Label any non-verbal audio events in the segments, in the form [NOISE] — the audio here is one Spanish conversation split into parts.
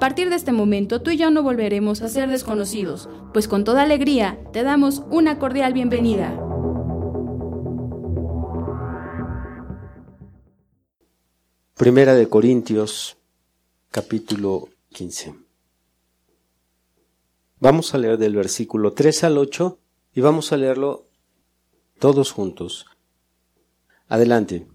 A partir de este momento tú y yo no volveremos a ser desconocidos, pues con toda alegría te damos una cordial bienvenida. Primera de Corintios, capítulo 15. Vamos a leer del versículo 3 al 8 y vamos a leerlo todos juntos. Adelante.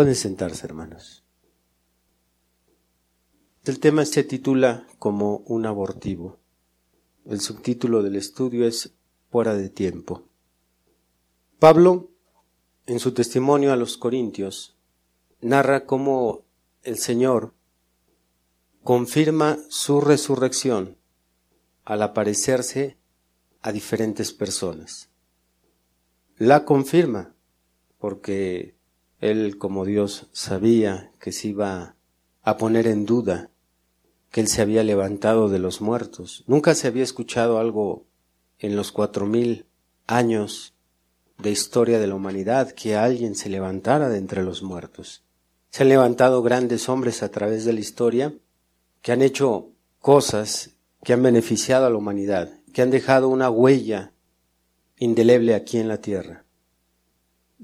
Pueden sentarse, hermanos. El tema se titula como un abortivo. El subtítulo del estudio es Fuera de tiempo. Pablo, en su testimonio a los Corintios, narra cómo el Señor confirma su resurrección al aparecerse a diferentes personas. La confirma porque él como Dios sabía que se iba a poner en duda que Él se había levantado de los muertos. Nunca se había escuchado algo en los cuatro mil años de historia de la humanidad que alguien se levantara de entre los muertos. Se han levantado grandes hombres a través de la historia que han hecho cosas que han beneficiado a la humanidad, que han dejado una huella indeleble aquí en la tierra.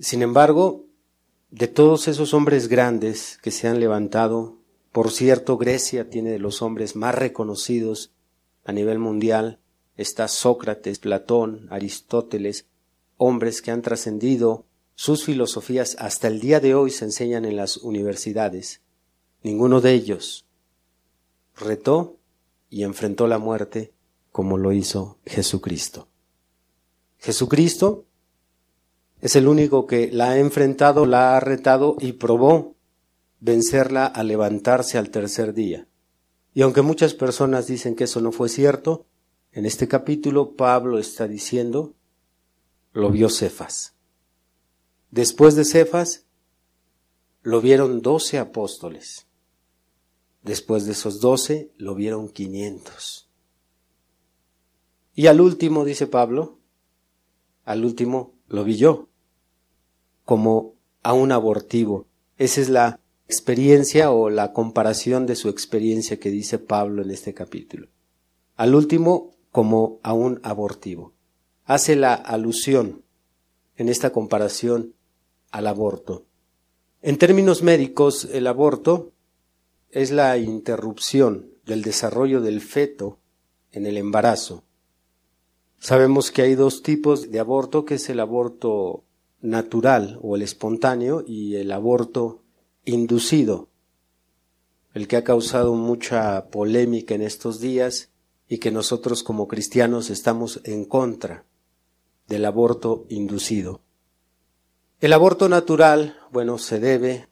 Sin embargo, de todos esos hombres grandes que se han levantado, por cierto, Grecia tiene de los hombres más reconocidos a nivel mundial, está Sócrates, Platón, Aristóteles, hombres que han trascendido sus filosofías hasta el día de hoy se enseñan en las universidades. Ninguno de ellos retó y enfrentó la muerte como lo hizo Jesucristo. Jesucristo es el único que la ha enfrentado, la ha retado y probó vencerla a levantarse al tercer día. Y aunque muchas personas dicen que eso no fue cierto, en este capítulo Pablo está diciendo, lo vio Cefas. Después de Cefas, lo vieron doce apóstoles. Después de esos doce, lo vieron quinientos. Y al último, dice Pablo, al último lo vi yo, como a un abortivo. Esa es la experiencia o la comparación de su experiencia que dice Pablo en este capítulo. Al último, como a un abortivo. Hace la alusión en esta comparación al aborto. En términos médicos, el aborto es la interrupción del desarrollo del feto en el embarazo. Sabemos que hay dos tipos de aborto, que es el aborto natural o el espontáneo y el aborto inducido, el que ha causado mucha polémica en estos días y que nosotros como cristianos estamos en contra del aborto inducido. El aborto natural, bueno, se debe,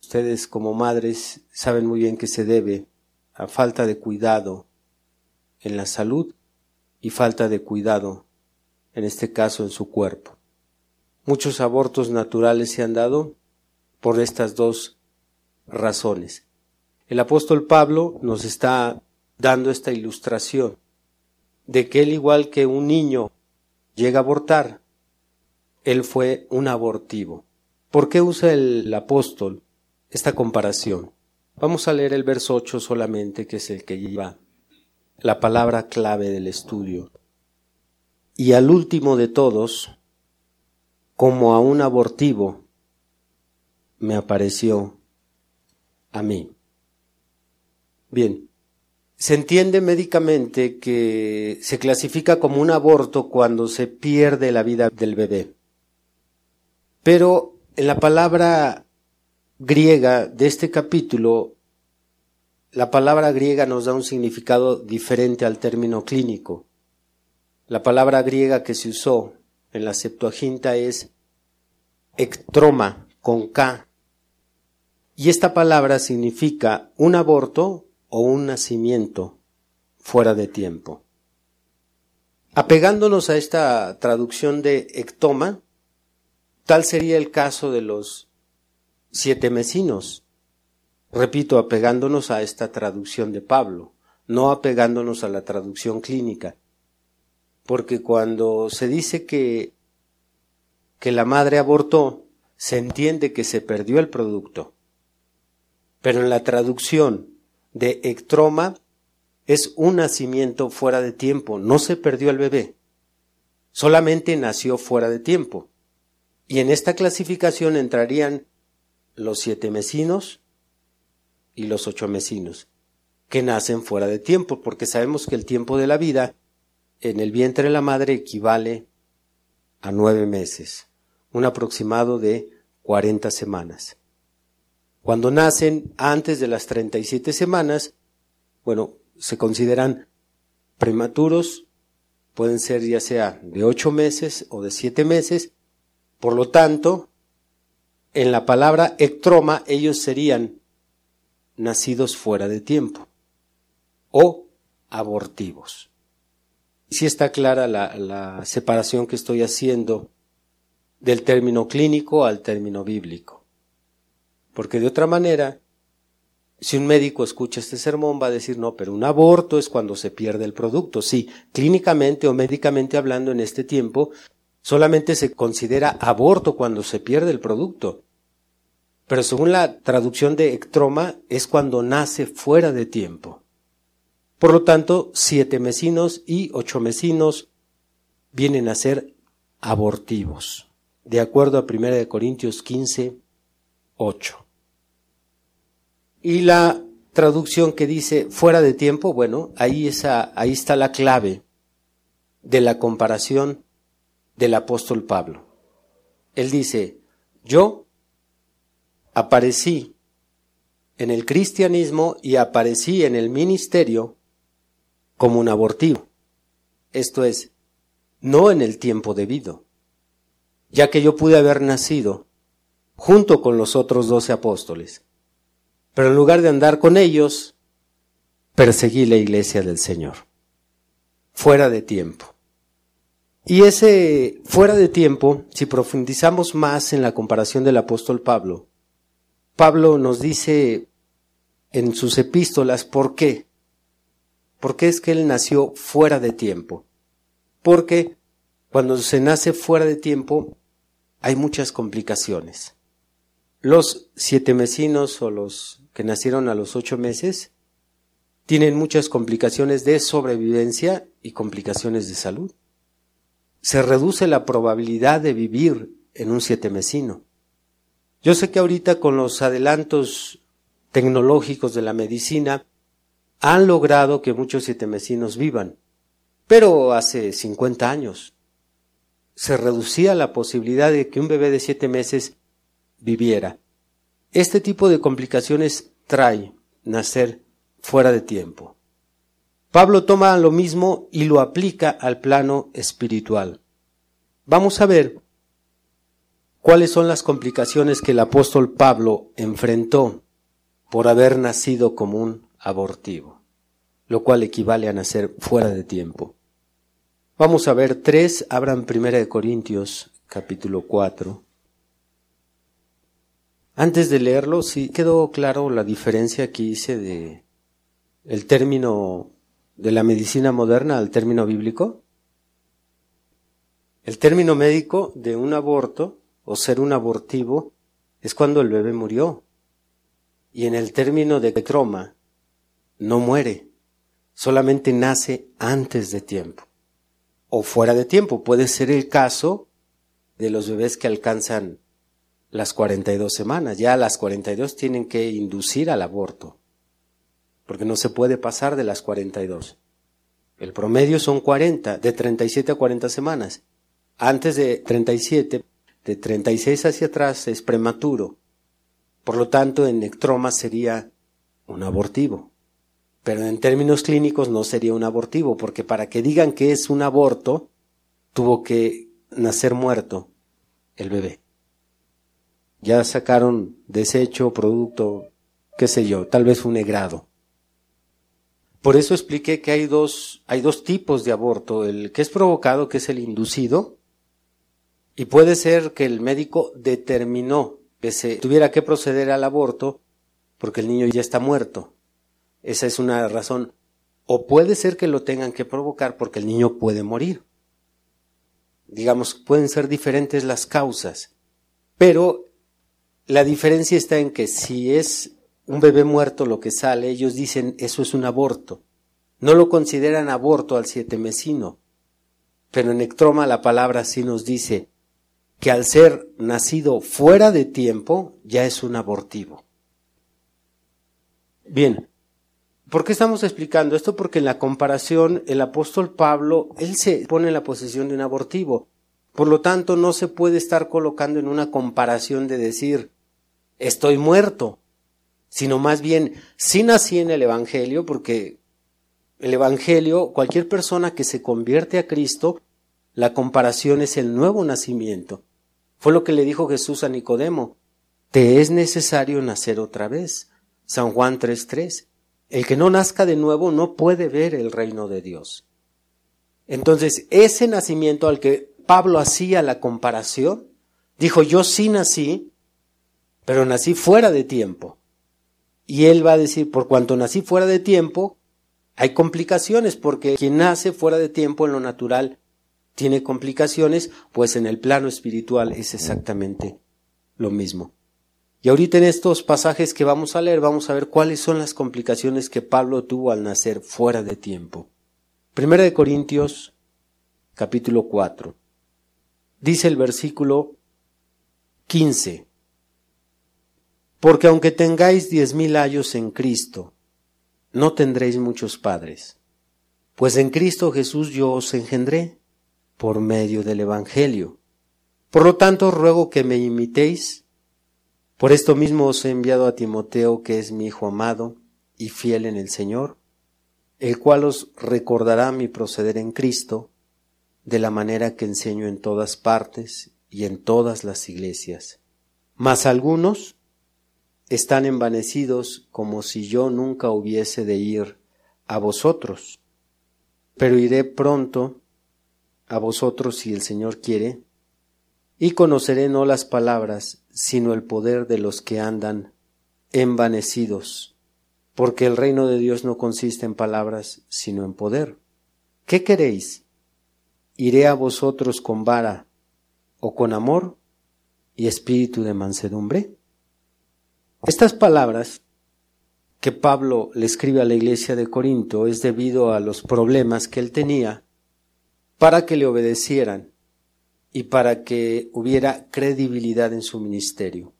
ustedes como madres saben muy bien que se debe a falta de cuidado en la salud y falta de cuidado, en este caso en su cuerpo. Muchos abortos naturales se han dado por estas dos razones. El apóstol Pablo nos está dando esta ilustración de que él igual que un niño llega a abortar, él fue un abortivo. ¿Por qué usa el apóstol esta comparación. Vamos a leer el verso 8 solamente, que es el que lleva la palabra clave del estudio. Y al último de todos, como a un abortivo, me apareció a mí. Bien, se entiende médicamente que se clasifica como un aborto cuando se pierde la vida del bebé. Pero en la palabra griega de este capítulo, la palabra griega nos da un significado diferente al término clínico. La palabra griega que se usó en la Septuaginta es ectroma, con K. Y esta palabra significa un aborto o un nacimiento fuera de tiempo. Apegándonos a esta traducción de ectoma, tal sería el caso de los siete mesinos. Repito, apegándonos a esta traducción de Pablo, no apegándonos a la traducción clínica. Porque cuando se dice que, que la madre abortó, se entiende que se perdió el producto. Pero en la traducción de ectroma es un nacimiento fuera de tiempo, no se perdió el bebé, solamente nació fuera de tiempo. Y en esta clasificación entrarían los siete mesinos y los ocho mesinos, que nacen fuera de tiempo, porque sabemos que el tiempo de la vida en el vientre de la madre equivale a nueve meses, un aproximado de cuarenta semanas. Cuando nacen antes de las 37 semanas, bueno, se consideran prematuros, pueden ser ya sea de 8 meses o de 7 meses, por lo tanto, en la palabra ectroma ellos serían nacidos fuera de tiempo o abortivos. Si está clara la, la separación que estoy haciendo del término clínico al término bíblico. Porque de otra manera, si un médico escucha este sermón va a decir, no, pero un aborto es cuando se pierde el producto. Sí, clínicamente o médicamente hablando en este tiempo, solamente se considera aborto cuando se pierde el producto. Pero según la traducción de ectroma, es cuando nace fuera de tiempo. Por lo tanto, siete mesinos y ocho mesinos vienen a ser abortivos, de acuerdo a 1 Corintios 15, 8. Y la traducción que dice fuera de tiempo, bueno, ahí, está la clave de la comparación del apóstol Pablo. Él dice, yo aparecí en el cristianismo y aparecí en el ministerio como un abortivo. Esto es, no en el tiempo debido, ya que yo pude haber nacido junto con los otros doce apóstoles pero en lugar de andar con ellos, perseguí la iglesia del Señor. Fuera de tiempo. Y ese fuera de tiempo, si profundizamos más en la comparación del apóstol Pablo, Pablo nos dice en sus epístolas por qué. ¿Por qué es que él nació fuera de tiempo? Porque cuando se nace fuera de tiempo hay muchas complicaciones. Los siete mesinos o los que nacieron a los ocho meses tienen muchas complicaciones de sobrevivencia y complicaciones de salud. Se reduce la probabilidad de vivir en un siete mesino. Yo sé que ahorita con los adelantos tecnológicos de la medicina han logrado que muchos siete mesinos vivan, pero hace 50 años se reducía la posibilidad de que un bebé de siete meses viviera. Este tipo de complicaciones trae nacer fuera de tiempo. Pablo toma lo mismo y lo aplica al plano espiritual. Vamos a ver cuáles son las complicaciones que el apóstol Pablo enfrentó por haber nacido como un abortivo, lo cual equivale a nacer fuera de tiempo. Vamos a ver tres, abran primera de Corintios capítulo 4. Antes de leerlo, sí quedó claro la diferencia que hice de el término de la medicina moderna al término bíblico. El término médico de un aborto o ser un abortivo es cuando el bebé murió. Y en el término de croma, no muere, solamente nace antes de tiempo o fuera de tiempo. Puede ser el caso de los bebés que alcanzan las 42 semanas. Ya a las 42 tienen que inducir al aborto, porque no se puede pasar de las 42. El promedio son 40, de 37 a 40 semanas. Antes de 37, de 36 hacia atrás es prematuro. Por lo tanto, en ectroma sería un abortivo. Pero en términos clínicos no sería un abortivo, porque para que digan que es un aborto, tuvo que nacer muerto el bebé. Ya sacaron desecho, producto, qué sé yo, tal vez un negrado. Por eso expliqué que hay dos, hay dos tipos de aborto, el que es provocado, que es el inducido, y puede ser que el médico determinó que se tuviera que proceder al aborto porque el niño ya está muerto. Esa es una razón. O puede ser que lo tengan que provocar porque el niño puede morir. Digamos, pueden ser diferentes las causas. Pero la diferencia está en que si es un bebé muerto lo que sale, ellos dicen eso es un aborto. No lo consideran aborto al siete mesino. Pero en ectroma la palabra sí nos dice que al ser nacido fuera de tiempo ya es un abortivo. Bien, ¿por qué estamos explicando esto? Porque en la comparación el apóstol Pablo, él se pone en la posición de un abortivo. Por lo tanto, no se puede estar colocando en una comparación de decir, estoy muerto, sino más bien, sí nací en el Evangelio, porque el Evangelio, cualquier persona que se convierte a Cristo, la comparación es el nuevo nacimiento. Fue lo que le dijo Jesús a Nicodemo. Te es necesario nacer otra vez. San Juan 3.3. El que no nazca de nuevo no puede ver el reino de Dios. Entonces, ese nacimiento al que Pablo hacía la comparación, dijo, yo sí nací, pero nací fuera de tiempo. Y él va a decir, por cuanto nací fuera de tiempo, hay complicaciones, porque quien nace fuera de tiempo en lo natural tiene complicaciones, pues en el plano espiritual es exactamente lo mismo. Y ahorita en estos pasajes que vamos a leer vamos a ver cuáles son las complicaciones que Pablo tuvo al nacer fuera de tiempo. Primera de Corintios capítulo 4. Dice el versículo 15. Porque aunque tengáis diez mil años en Cristo, no tendréis muchos padres, pues en Cristo Jesús yo os engendré por medio del Evangelio. Por lo tanto, ruego que me imitéis. Por esto mismo os he enviado a Timoteo, que es mi hijo amado y fiel en el Señor, el cual os recordará mi proceder en Cristo, de la manera que enseño en todas partes y en todas las iglesias. Mas algunos están envanecidos como si yo nunca hubiese de ir a vosotros, pero iré pronto a vosotros si el Señor quiere, y conoceré no las palabras, sino el poder de los que andan envanecidos, porque el reino de Dios no consiste en palabras, sino en poder. ¿Qué queréis? ¿Iré a vosotros con vara o con amor y espíritu de mansedumbre? Estas palabras que Pablo le escribe a la iglesia de Corinto es debido a los problemas que él tenía para que le obedecieran y para que hubiera credibilidad en su ministerio.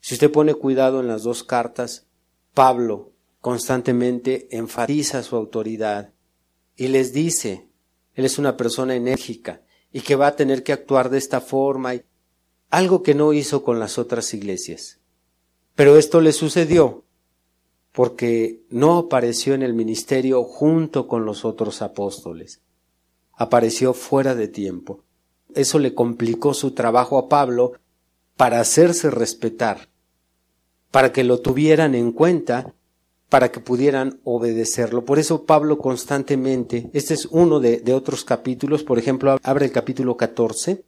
Si usted pone cuidado en las dos cartas, Pablo constantemente enfatiza su autoridad y les dice, él es una persona enérgica y que va a tener que actuar de esta forma, algo que no hizo con las otras iglesias. Pero esto le sucedió porque no apareció en el ministerio junto con los otros apóstoles apareció fuera de tiempo. Eso le complicó su trabajo a Pablo para hacerse respetar, para que lo tuvieran en cuenta, para que pudieran obedecerlo. Por eso Pablo constantemente, este es uno de, de otros capítulos, por ejemplo, abre el capítulo 14,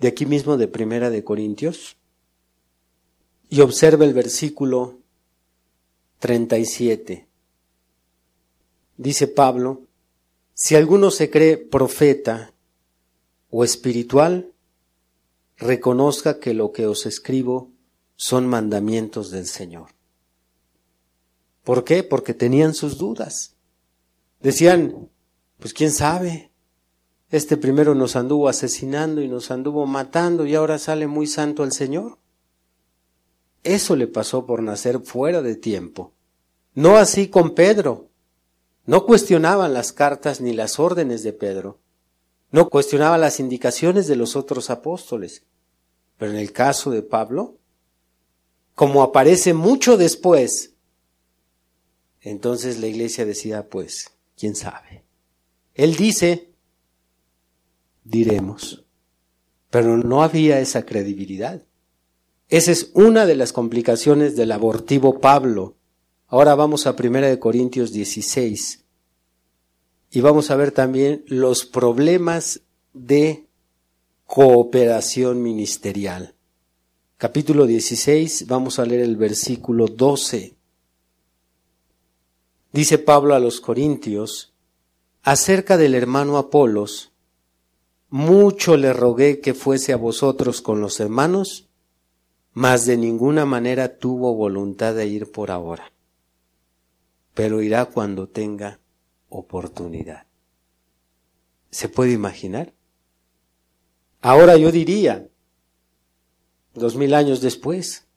de aquí mismo de Primera de Corintios, y observa el versículo 37. Dice Pablo, si alguno se cree profeta o espiritual, reconozca que lo que os escribo son mandamientos del Señor. ¿Por qué? Porque tenían sus dudas. Decían, pues quién sabe, este primero nos anduvo asesinando y nos anduvo matando y ahora sale muy santo el Señor. Eso le pasó por nacer fuera de tiempo. No así con Pedro. No cuestionaban las cartas ni las órdenes de Pedro. No cuestionaban las indicaciones de los otros apóstoles. Pero en el caso de Pablo, como aparece mucho después, entonces la iglesia decía, pues, quién sabe. Él dice, diremos, pero no había esa credibilidad. Esa es una de las complicaciones del abortivo Pablo. Ahora vamos a 1 Corintios 16 y vamos a ver también los problemas de cooperación ministerial. Capítulo 16, vamos a leer el versículo 12. Dice Pablo a los Corintios, acerca del hermano Apolos, mucho le rogué que fuese a vosotros con los hermanos, mas de ninguna manera tuvo voluntad de ir por ahora, pero irá cuando tenga oportunidad. ¿Se puede imaginar? Ahora yo diría, dos mil años después,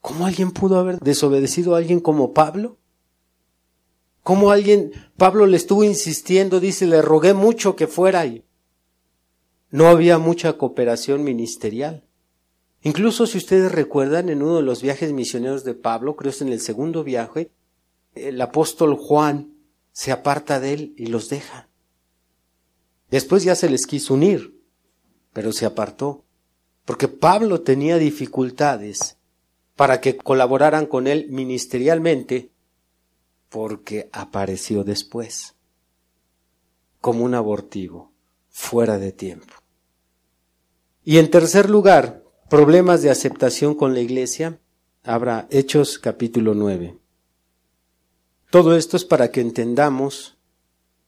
¿cómo alguien pudo haber desobedecido a alguien como Pablo? ¿Cómo alguien, Pablo le estuvo insistiendo, dice, le rogué mucho que fuera y no había mucha cooperación ministerial. Incluso si ustedes recuerdan, en uno de los viajes misioneros de Pablo, creo que en el segundo viaje, el apóstol Juan se aparta de él y los deja. Después ya se les quiso unir, pero se apartó, porque Pablo tenía dificultades para que colaboraran con él ministerialmente, porque apareció después, como un abortivo, fuera de tiempo. Y en tercer lugar, problemas de aceptación con la iglesia, habrá Hechos capítulo 9. Todo esto es para que entendamos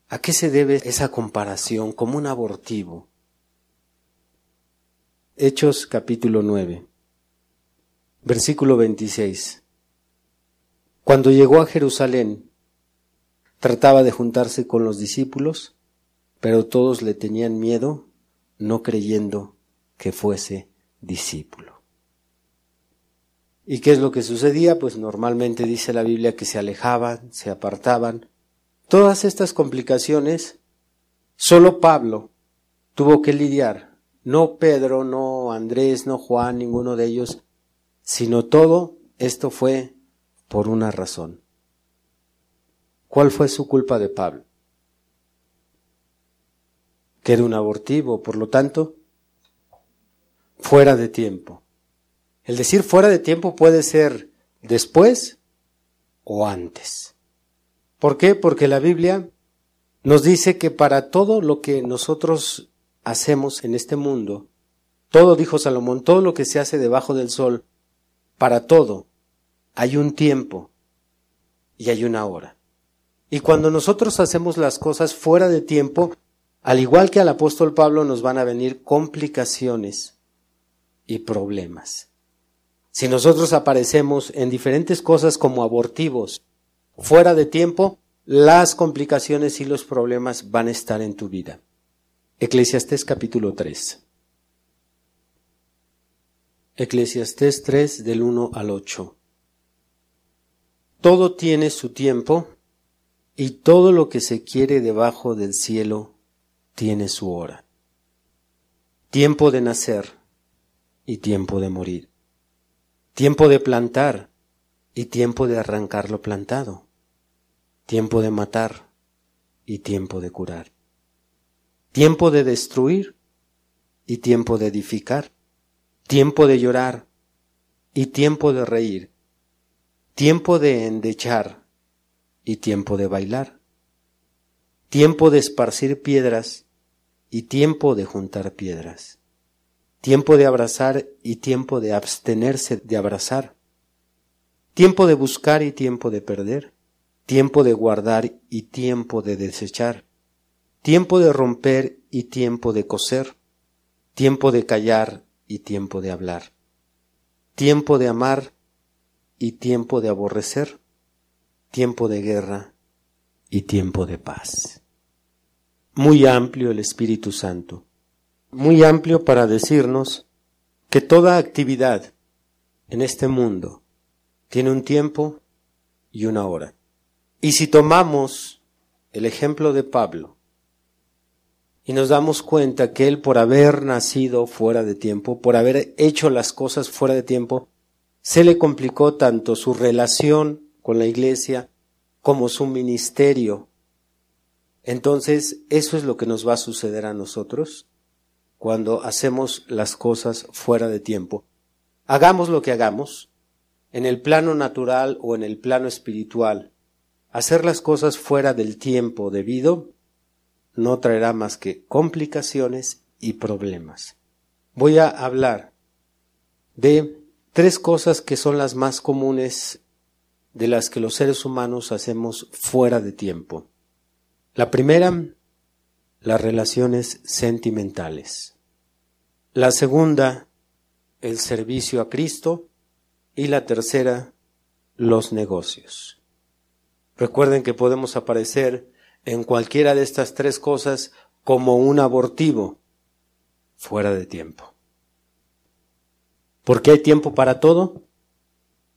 a qué se debe esa comparación como un abortivo. Hechos capítulo 9, versículo 26. Cuando llegó a Jerusalén, trataba de juntarse con los discípulos, pero todos le tenían miedo, no creyendo que fuese discípulo. ¿Y qué es lo que sucedía? Pues normalmente dice la Biblia que se alejaban, se apartaban. Todas estas complicaciones, solo Pablo tuvo que lidiar. No Pedro, no Andrés, no Juan, ninguno de ellos, sino todo esto fue por una razón. ¿Cuál fue su culpa de Pablo? Que era un abortivo, por lo tanto, fuera de tiempo. El decir fuera de tiempo puede ser después o antes. ¿Por qué? Porque la Biblia nos dice que para todo lo que nosotros hacemos en este mundo, todo, dijo Salomón, todo lo que se hace debajo del sol, para todo hay un tiempo y hay una hora. Y cuando nosotros hacemos las cosas fuera de tiempo, al igual que al apóstol Pablo, nos van a venir complicaciones y problemas. Si nosotros aparecemos en diferentes cosas como abortivos, fuera de tiempo, las complicaciones y los problemas van a estar en tu vida. Eclesiastés capítulo 3. Eclesiastés 3 del 1 al 8. Todo tiene su tiempo y todo lo que se quiere debajo del cielo tiene su hora. Tiempo de nacer y tiempo de morir tiempo de plantar y tiempo de arrancar lo plantado, tiempo de matar y tiempo de curar, tiempo de destruir y tiempo de edificar, tiempo de llorar y tiempo de reír, tiempo de endechar y tiempo de bailar, tiempo de esparcir piedras y tiempo de juntar piedras tiempo de abrazar y tiempo de abstenerse de abrazar, tiempo de buscar y tiempo de perder, tiempo de guardar y tiempo de desechar, tiempo de romper y tiempo de coser, tiempo de callar y tiempo de hablar, tiempo de amar y tiempo de aborrecer, tiempo de guerra y tiempo de paz. Muy amplio el Espíritu Santo, muy amplio para decirnos que toda actividad en este mundo tiene un tiempo y una hora. Y si tomamos el ejemplo de Pablo y nos damos cuenta que él por haber nacido fuera de tiempo, por haber hecho las cosas fuera de tiempo, se le complicó tanto su relación con la iglesia como su ministerio. Entonces, eso es lo que nos va a suceder a nosotros cuando hacemos las cosas fuera de tiempo. Hagamos lo que hagamos, en el plano natural o en el plano espiritual, hacer las cosas fuera del tiempo debido no traerá más que complicaciones y problemas. Voy a hablar de tres cosas que son las más comunes de las que los seres humanos hacemos fuera de tiempo. La primera, las relaciones sentimentales. La segunda, el servicio a Cristo. Y la tercera, los negocios. Recuerden que podemos aparecer en cualquiera de estas tres cosas como un abortivo fuera de tiempo. ¿Por qué hay tiempo para todo?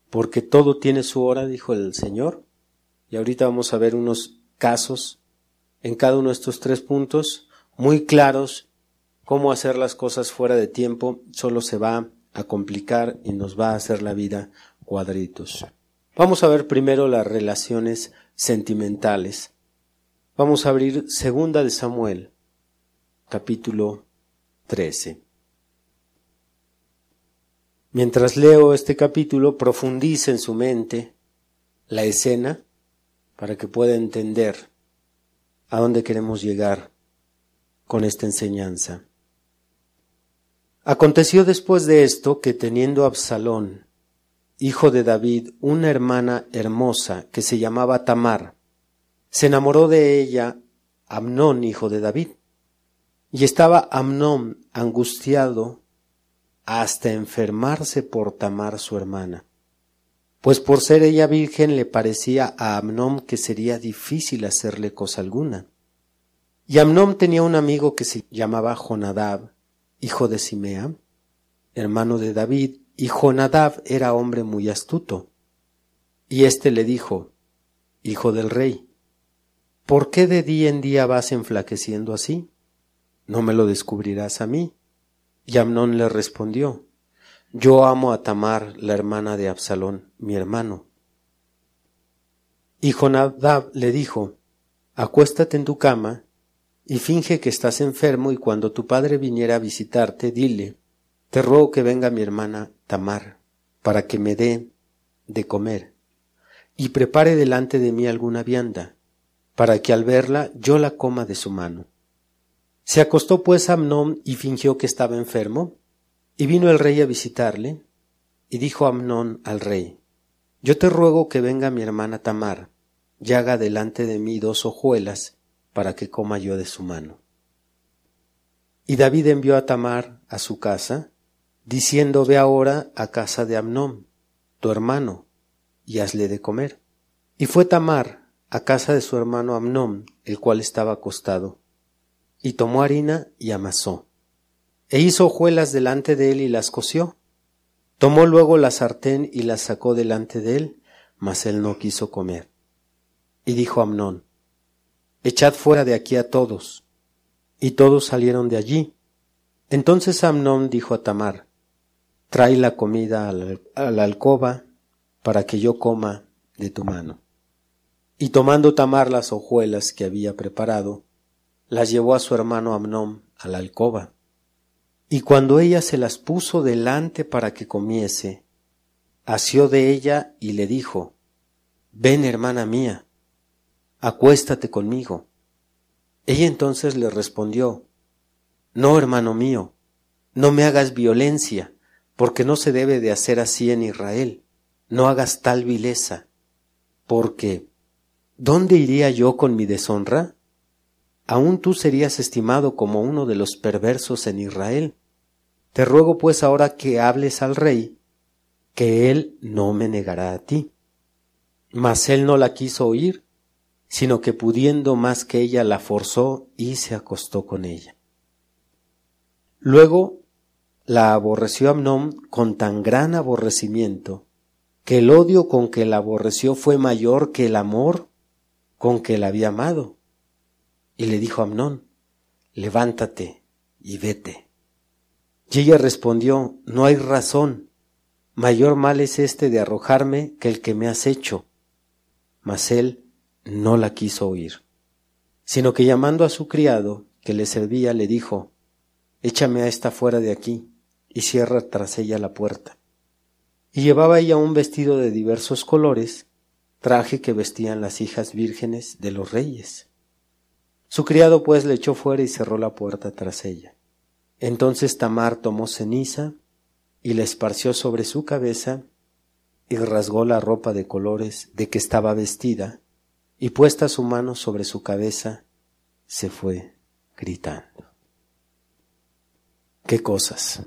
Porque todo tiene su hora, dijo el Señor. Y ahorita vamos a ver unos casos en cada uno de estos tres puntos muy claros cómo hacer las cosas fuera de tiempo solo se va a complicar y nos va a hacer la vida cuadritos. Vamos a ver primero las relaciones sentimentales. Vamos a abrir Segunda de Samuel, capítulo 13. Mientras leo este capítulo, profundice en su mente la escena para que pueda entender a dónde queremos llegar con esta enseñanza. Aconteció después de esto que teniendo Absalón, hijo de David, una hermana hermosa que se llamaba Tamar, se enamoró de ella Amnón, hijo de David. Y estaba Amnón angustiado hasta enfermarse por Tamar su hermana, pues por ser ella virgen le parecía a Amnón que sería difícil hacerle cosa alguna. Y Amnón tenía un amigo que se llamaba Jonadab, hijo de Simea, hermano de David, y Jonadab era hombre muy astuto. Y éste le dijo, Hijo del rey, ¿Por qué de día en día vas enflaqueciendo así? ¿No me lo descubrirás a mí? Y Amnón le respondió, Yo amo a Tamar, la hermana de Absalón, mi hermano. Y Jonadab le dijo, Acuéstate en tu cama y finge que estás enfermo y cuando tu padre viniera a visitarte, dile, Te ruego que venga mi hermana Tamar, para que me dé de comer, y prepare delante de mí alguna vianda para que al verla yo la coma de su mano. Se acostó pues Amnón y fingió que estaba enfermo, y vino el rey a visitarle, y dijo Amnón al rey, Yo te ruego que venga mi hermana Tamar, y haga delante de mí dos hojuelas, para que coma yo de su mano. Y David envió a Tamar a su casa, diciendo Ve ahora a casa de Amnón, tu hermano, y hazle de comer. Y fue Tamar a casa de su hermano Amnón, el cual estaba acostado, y tomó harina y amasó, e hizo hojuelas delante de él y las coció. Tomó luego la sartén y las sacó delante de él, mas él no quiso comer. Y dijo Amnón, Echad fuera de aquí a todos. Y todos salieron de allí. Entonces Amnón dijo a Tamar, Trae la comida a la, alcoba para que yo coma de tu mano. Y tomando Tamar las hojuelas que había preparado, las llevó a su hermano Amnón a la alcoba. Y cuando ella se las puso delante para que comiese, asió de ella y le dijo, Ven, hermana mía, acuéstate conmigo. Ella entonces le respondió, No, hermano mío, no me hagas violencia, porque no se debe de hacer así en Israel, no hagas tal vileza, porque ¿Dónde iría yo con mi deshonra? Aún tú serías estimado como uno de los perversos en Israel. Te ruego pues ahora que hables al rey, que él no me negará a ti. Mas él no la quiso oír, sino que pudiendo más que ella la forzó y se acostó con ella. Luego la aborreció Amnón con tan gran aborrecimiento, que el odio con que la aborreció fue mayor que el amor con que la había amado. Y le dijo Amnón, levántate y vete. Y ella respondió, no hay razón, mayor mal es este de arrojarme que el que me has hecho. Mas él no la quiso oír, sino que llamando a su criado, que le servía, le dijo, échame a esta fuera de aquí, y cierra tras ella la puerta. Y llevaba ella un vestido de diversos colores, traje que vestían las hijas vírgenes de los reyes. Su criado pues le echó fuera y cerró la puerta tras ella. Entonces Tamar tomó ceniza y la esparció sobre su cabeza y rasgó la ropa de colores de que estaba vestida y puesta su mano sobre su cabeza se fue gritando. ¿Qué cosas?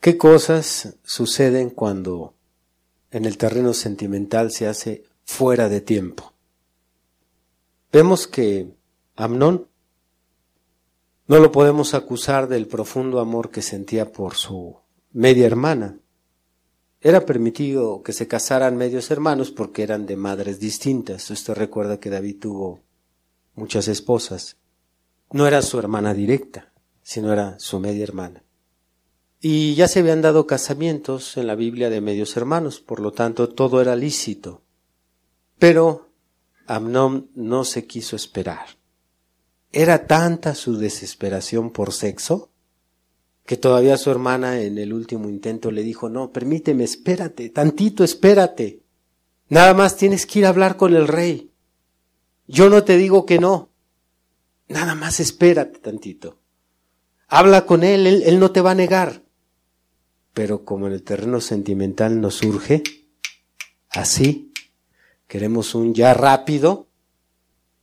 ¿Qué cosas suceden cuando en el terreno sentimental se hace fuera de tiempo? Vemos que Amnón no lo podemos acusar del profundo amor que sentía por su media hermana. Era permitido que se casaran medios hermanos porque eran de madres distintas. Usted recuerda que David tuvo muchas esposas. No era su hermana directa, sino era su media hermana. Y ya se habían dado casamientos en la Biblia de medios hermanos, por lo tanto todo era lícito. Pero Amnón no se quiso esperar. Era tanta su desesperación por sexo que todavía su hermana en el último intento le dijo, no, permíteme, espérate, tantito, espérate. Nada más tienes que ir a hablar con el rey. Yo no te digo que no. Nada más espérate tantito. Habla con él, él, él no te va a negar. Pero como en el terreno sentimental nos surge, así, queremos un ya rápido,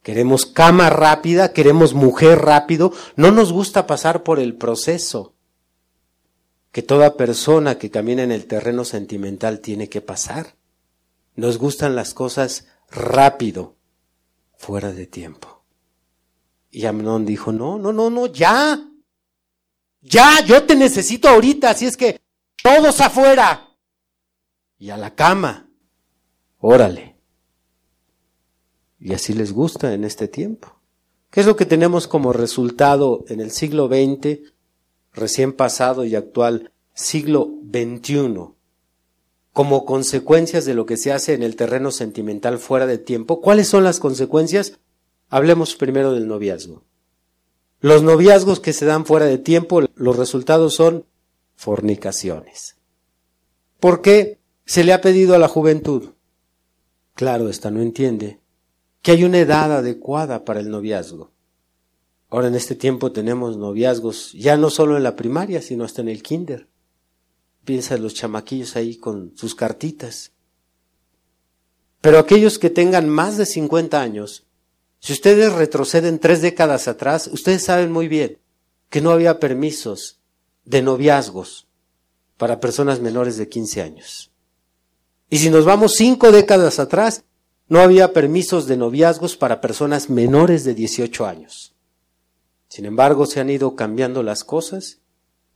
Queremos cama rápida, queremos mujer rápido. No nos gusta pasar por el proceso que toda persona que camina en el terreno sentimental tiene que pasar. Nos gustan las cosas rápido, fuera de tiempo. Y Amnón dijo, no, no, no, no, ya. Ya, yo te necesito ahorita, así es que todos afuera. Y a la cama. Órale. Y así les gusta en este tiempo. ¿Qué es lo que tenemos como resultado en el siglo XX, recién pasado y actual siglo XXI? Como consecuencias de lo que se hace en el terreno sentimental fuera de tiempo, ¿cuáles son las consecuencias? Hablemos primero del noviazgo. Los noviazgos que se dan fuera de tiempo, los resultados son fornicaciones. ¿Por qué se le ha pedido a la juventud? Claro, esta no entiende que hay una edad adecuada para el noviazgo. Ahora en este tiempo tenemos noviazgos ya no solo en la primaria, sino hasta en el kinder. Piensa en los chamaquillos ahí con sus cartitas. Pero aquellos que tengan más de 50 años, si ustedes retroceden tres décadas atrás, ustedes saben muy bien que no había permisos de noviazgos para personas menores de 15 años. Y si nos vamos cinco décadas atrás, no había permisos de noviazgos para personas menores de 18 años. Sin embargo, se han ido cambiando las cosas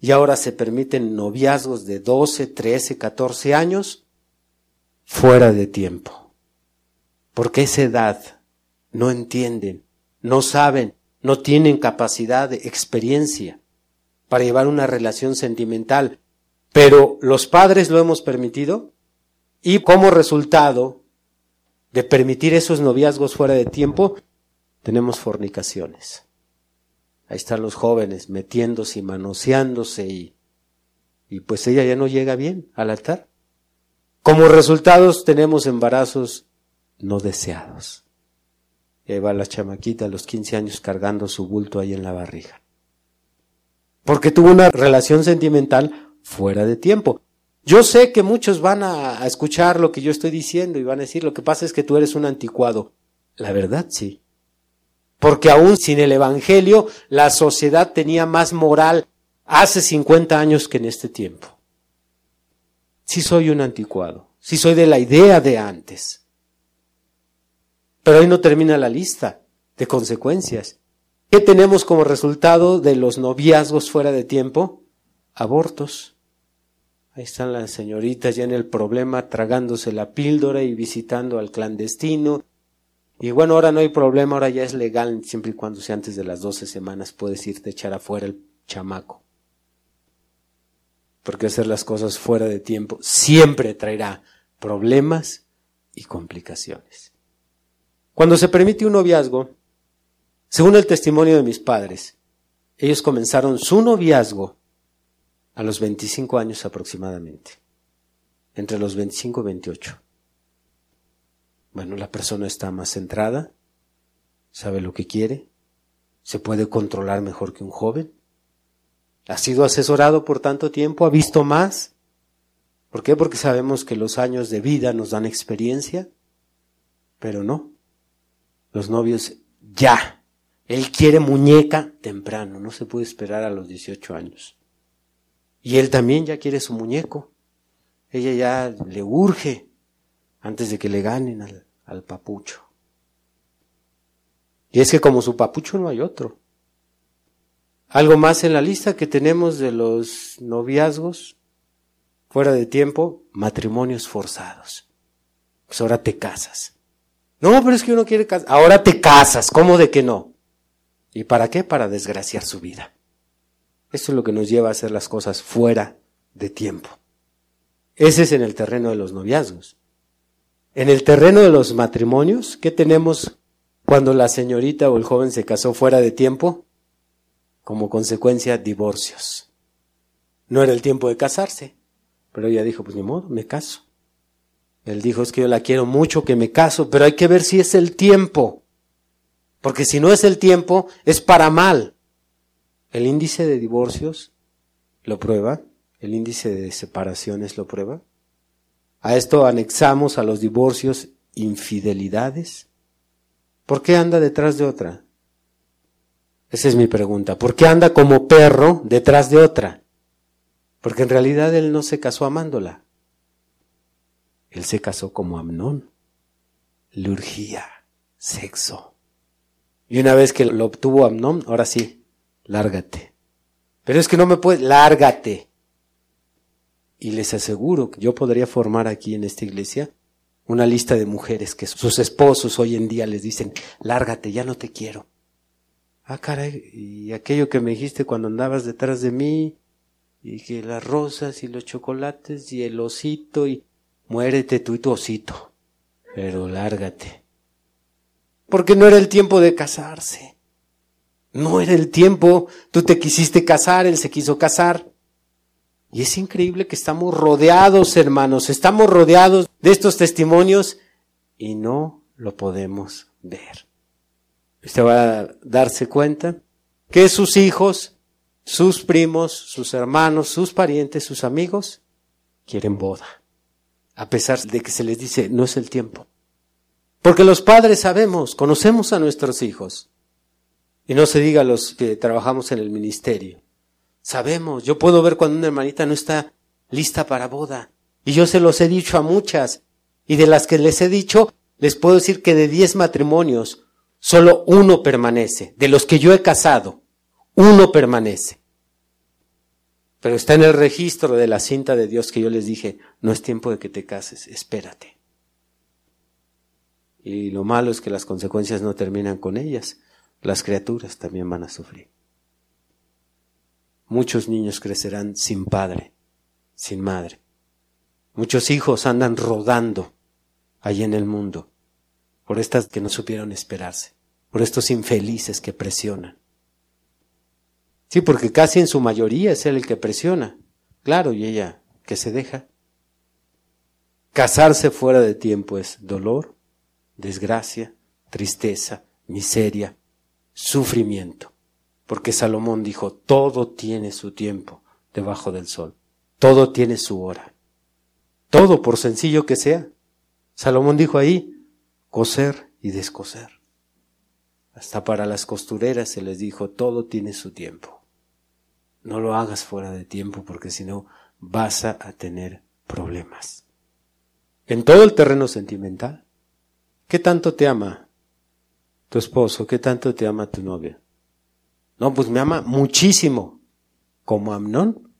y ahora se permiten noviazgos de 12, 13, 14 años fuera de tiempo. Porque esa edad no entienden, no saben, no tienen capacidad de experiencia para llevar una relación sentimental. Pero los padres lo hemos permitido y como resultado de permitir esos noviazgos fuera de tiempo, tenemos fornicaciones. Ahí están los jóvenes metiéndose y manoseándose y, y pues ella ya no llega bien al altar. Como resultados tenemos embarazos no deseados. Y va la chamaquita a los 15 años cargando su bulto ahí en la barriga. Porque tuvo una relación sentimental fuera de tiempo. Yo sé que muchos van a, escuchar lo que yo estoy diciendo y van a decir, lo que pasa es que tú eres un anticuado. La verdad sí. Porque aún sin el Evangelio, la sociedad tenía más moral hace 50 años que en este tiempo. Sí soy un anticuado, sí soy de la idea de antes. Pero ahí no termina la lista de consecuencias. ¿Qué tenemos como resultado de los noviazgos fuera de tiempo? Abortos. Ahí están las señoritas ya en el problema, tragándose la píldora y visitando al clandestino. Y bueno, ahora no hay problema, ahora ya es legal, siempre y cuando sea antes de las doce semanas puedes irte echar afuera el chamaco. Porque hacer las cosas fuera de tiempo siempre traerá problemas y complicaciones. Cuando se permite un noviazgo, según el testimonio de mis padres, ellos comenzaron su noviazgo a los 25 años aproximadamente, entre los 25 y 28. Bueno, la persona está más centrada, sabe lo que quiere, se puede controlar mejor que un joven, ha sido asesorado por tanto tiempo, ha visto más. ¿Por qué? Porque sabemos que los años de vida nos dan experiencia, pero no. Los novios ya. Él quiere muñeca temprano, no se puede esperar a los 18 años. Y él también ya quiere su muñeco. Ella ya le urge antes de que le ganen al, al papucho. Y es que como su papucho no hay otro. Algo más en la lista que tenemos de los noviazgos fuera de tiempo, matrimonios forzados. Pues ahora te casas. No, pero es que uno quiere casar. Ahora te casas. ¿Cómo de que no? ¿Y para qué? Para desgraciar su vida. Esto es lo que nos lleva a hacer las cosas fuera de tiempo. Ese es en el terreno de los noviazgos. En el terreno de los matrimonios, ¿qué tenemos cuando la señorita o el joven se casó fuera de tiempo? Como consecuencia, divorcios. No era el tiempo de casarse, pero ella dijo, pues ni modo, me caso. Él dijo, es que yo la quiero mucho, que me caso, pero hay que ver si es el tiempo. Porque si no es el tiempo, es para mal. El índice de divorcios lo prueba, el índice de separaciones lo prueba. A esto anexamos a los divorcios infidelidades. ¿Por qué anda detrás de otra? Esa es mi pregunta. ¿Por qué anda como perro detrás de otra? Porque en realidad él no se casó amándola. Él se casó como Amnón. Lurgía, sexo. Y una vez que lo obtuvo Amnón, ahora sí, lárgate. Pero es que no me puedes, lárgate. Y les aseguro que yo podría formar aquí en esta iglesia una lista de mujeres que sus esposos hoy en día les dicen, lárgate, ya no te quiero. Ah, caray, y aquello que me dijiste cuando andabas detrás de mí, y que las rosas y los chocolates y el osito y muérete tú y tu osito, pero lárgate. Porque no era el tiempo de casarse. No era el tiempo, tú te quisiste casar, él se quiso casar. Y es increíble que estamos rodeados, hermanos, estamos rodeados de estos testimonios y no lo podemos ver. Usted va a darse cuenta que sus hijos, sus primos, sus hermanos, sus parientes, sus amigos quieren boda. A pesar de que se les dice no es el tiempo. Porque los padres sabemos, conocemos a nuestros hijos. Y no se diga los que trabajamos en el ministerio. Sabemos, yo puedo ver cuando una hermanita no está lista para boda. Y yo se los he dicho a muchas. Y de las que les he dicho, les puedo decir que de diez matrimonios, solo uno permanece. De los que yo he casado, uno permanece. Pero está en el registro de la cinta de Dios que yo les dije, no es tiempo de que te cases, espérate. Y lo malo es que las consecuencias no terminan con ellas. Las criaturas también van a sufrir. Muchos niños crecerán sin padre, sin madre. Muchos hijos andan rodando allí en el mundo por estas que no supieron esperarse, por estos infelices que presionan. Sí, porque casi en su mayoría es él el que presiona. Claro, y ella que se deja. Casarse fuera de tiempo es dolor, desgracia, tristeza, miseria, sufrimiento. Porque Salomón dijo, todo tiene su tiempo debajo del sol, todo tiene su hora. Todo, por sencillo que sea. Salomón dijo ahí, coser y descoser. Hasta para las costureras se les dijo, todo tiene su tiempo. No lo hagas fuera de tiempo porque si no vas a tener problemas. En todo el terreno sentimental, ¿qué tanto te ama tu esposo, ¿qué tanto te ama tu novia? No, pues me ama muchísimo, como Amnón.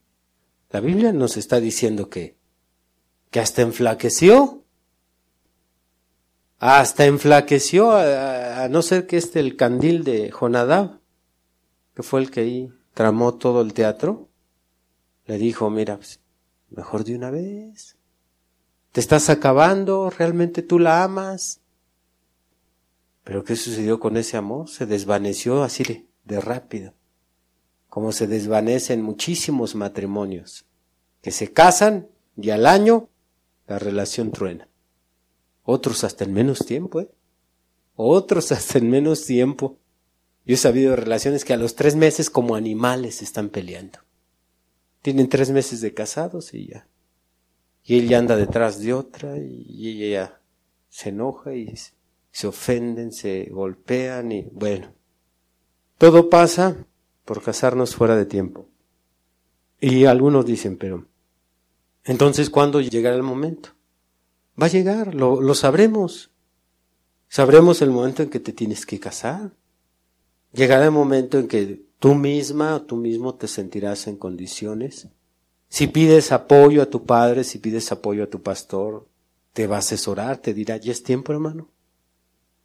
La Biblia nos está diciendo que, que hasta enflaqueció. Hasta enflaqueció, a, no ser que este el candil de Jonadab, que fue el que ahí tramó todo el teatro, le dijo, mira, pues, mejor de una vez. Te estás acabando, realmente tú la amas. Pero ¿qué sucedió con ese amor? Se desvaneció así de, de rápido, como se desvanecen muchísimos matrimonios, que se casan y al año la relación truena. Otros hasta en menos tiempo, ¿eh? Otros hasta en menos tiempo. Yo he sabido relaciones que a los tres meses como animales están peleando. Tienen tres meses de casados y ya. Y él ya anda detrás de otra y ella se enoja y se ofenden, se golpean y bueno. Todo pasa por casarnos fuera de tiempo. Y algunos dicen, pero entonces ¿cuándo llegará el momento? Va a llegar, lo, lo sabremos. Sabremos el momento en que te tienes que casar. Llegará el momento en que tú misma o tú mismo te sentirás en condiciones. Si pides apoyo a tu padre, si pides apoyo a tu pastor, te va a asesorar, te dirá, ya es tiempo, hermano.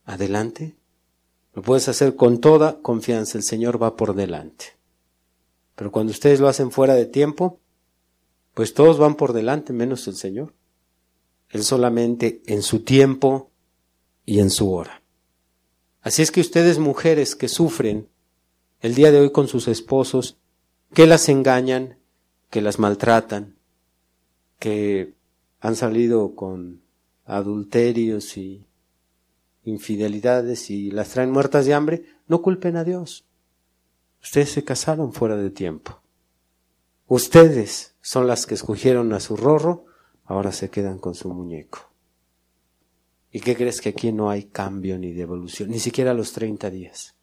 Adelante. Lo puedes hacer con toda confianza, el Señor va por delante. Pero cuando ustedes lo hacen fuera de tiempo, pues todos van por delante menos el Señor. Él solamente en su tiempo y en su hora. Así es que ustedes mujeres que sufren el día de hoy con sus esposos, que las engañan, que las maltratan, que han salido con adulterios y infidelidades y las traen muertas de hambre, no culpen a Dios. Ustedes se casaron fuera de tiempo. Ustedes son las que escogieron a su rorro, ahora se quedan con su muñeco. ¿Y qué crees que aquí no hay cambio ni devolución? Ni siquiera los 30 días.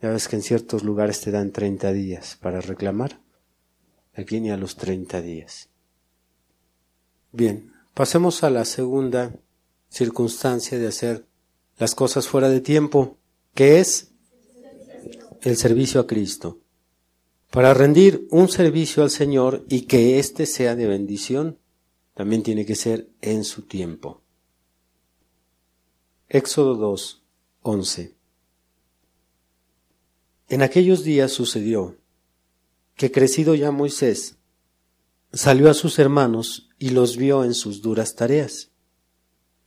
Ya ves que en ciertos lugares te dan 30 días para reclamar. Aquí ni a los 30 días. Bien, pasemos a la segunda circunstancia de hacer las cosas fuera de tiempo, que es el servicio a Cristo. Para rendir un servicio al Señor y que éste sea de bendición, también tiene que ser en su tiempo. Éxodo 2, 11. En aquellos días sucedió que crecido ya Moisés, salió a sus hermanos y los vio en sus duras tareas.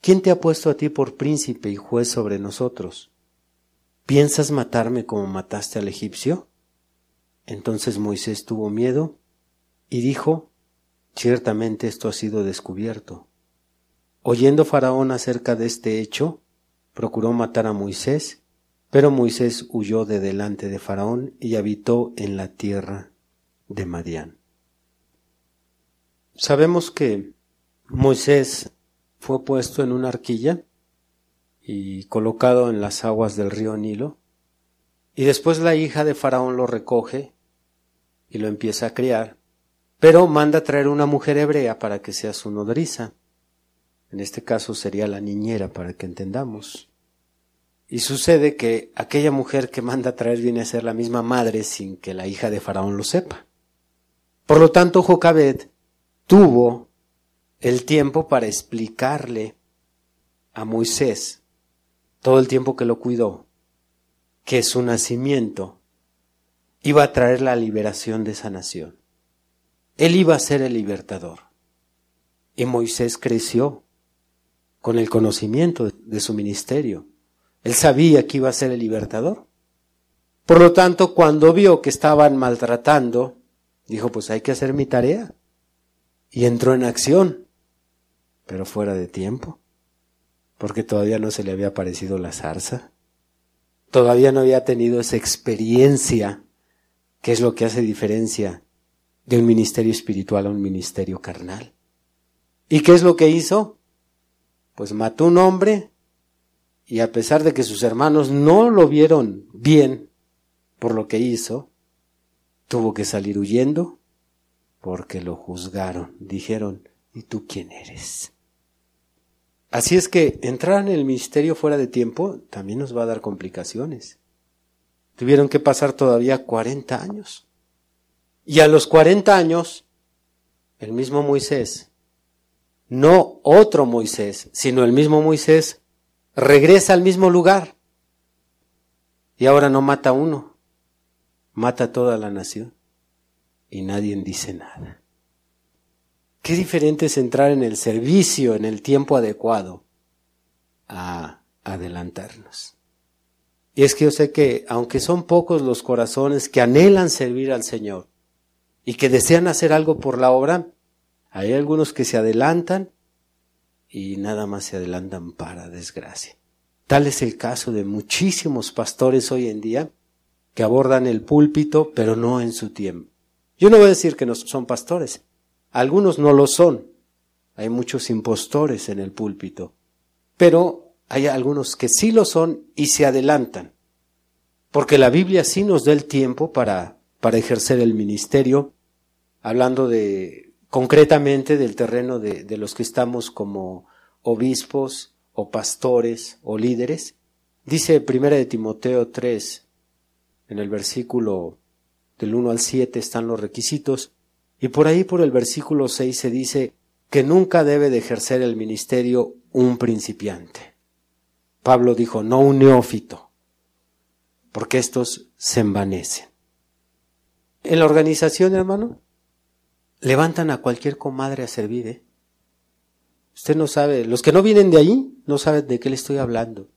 ¿Quién te ha puesto a ti por príncipe y juez sobre nosotros? ¿Piensas matarme como mataste al egipcio? Entonces Moisés tuvo miedo y dijo, Ciertamente esto ha sido descubierto. Oyendo Faraón acerca de este hecho, procuró matar a Moisés, pero Moisés huyó de delante de Faraón y habitó en la tierra de Madián. Sabemos que Moisés fue puesto en una arquilla y colocado en las aguas del río Nilo, y después la hija de Faraón lo recoge y lo empieza a criar, pero manda traer una mujer hebrea para que sea su nodriza. En este caso sería la niñera, para que entendamos. Y sucede que aquella mujer que manda traer viene a ser la misma madre sin que la hija de Faraón lo sepa. Por lo tanto, Jocabed tuvo el tiempo para explicarle a Moisés, todo el tiempo que lo cuidó, que su nacimiento iba a traer la liberación de esa nación. Él iba a ser el libertador. Y Moisés creció con el conocimiento de su ministerio. Él sabía que iba a ser el libertador. Por lo tanto, cuando vio que estaban maltratando, dijo, pues hay que hacer mi tarea. Y entró en acción, pero fuera de tiempo, porque todavía no se le había aparecido la zarza. todavía no había tenido esa experiencia, que es lo que hace diferencia de un ministerio espiritual a un ministerio carnal. ¿Y qué es lo que hizo? Pues mató un hombre y a pesar de que sus hermanos no lo vieron bien por lo que hizo, tuvo que salir huyendo porque lo juzgaron. Dijeron, ¿y tú quién eres? Así es que entrar en el ministerio fuera de tiempo también nos va a dar complicaciones. Tuvieron que pasar todavía 40 años. Y a los 40 años, el mismo Moisés, no otro Moisés, sino el mismo Moisés, regresa al mismo lugar. Y ahora no mata a uno, mata a toda la nación. Y nadie dice nada. Qué diferente es entrar en el servicio en el tiempo adecuado a adelantarnos. Y es que yo sé que aunque son pocos los corazones que anhelan servir al Señor y que desean hacer algo por la obra, hay algunos que se adelantan y nada más se adelantan para desgracia. Tal es el caso de muchísimos pastores hoy en día que abordan el púlpito pero no en su tiempo. Yo no voy a decir que no son pastores, algunos no lo son. Hay muchos impostores en el púlpito. Pero hay algunos que sí lo son y se adelantan. Porque la Biblia sí nos da el tiempo para, para ejercer el ministerio, hablando de concretamente del terreno de, de los que estamos como obispos o pastores o líderes. Dice primera de Timoteo 3, en el versículo del 1 al 7 están los requisitos. Y por ahí, por el versículo 6, se dice que nunca debe de ejercer el ministerio un principiante. Pablo dijo, no un neófito, porque estos se envanecen. En la organización, hermano, levantan a cualquier comadre a servir, ¿eh? Usted no sabe, los que no vienen de ahí no saben de qué le estoy hablando.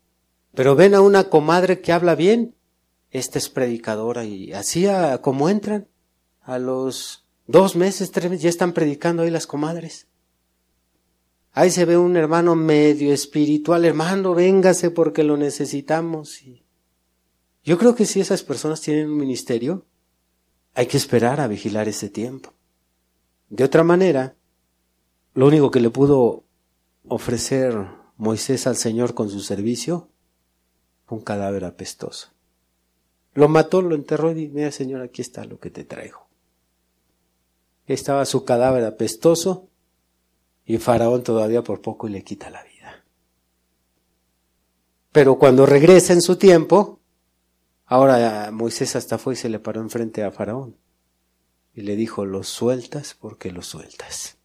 Pero ven a una comadre que habla bien, esta es predicadora y así como entran a los Dos meses, tres meses, ya están predicando ahí las comadres. Ahí se ve un hermano medio espiritual, hermano, véngase porque lo necesitamos. Yo creo que si esas personas tienen un ministerio, hay que esperar a vigilar ese tiempo. De otra manera, lo único que le pudo ofrecer Moisés al Señor con su servicio fue un cadáver apestoso. Lo mató, lo enterró y dijo, mira Señor, aquí está lo que te traigo estaba su cadáver apestoso y Faraón todavía por poco le quita la vida. Pero cuando regresa en su tiempo, ahora Moisés hasta fue y se le paró enfrente a Faraón y le dijo, lo sueltas porque lo sueltas.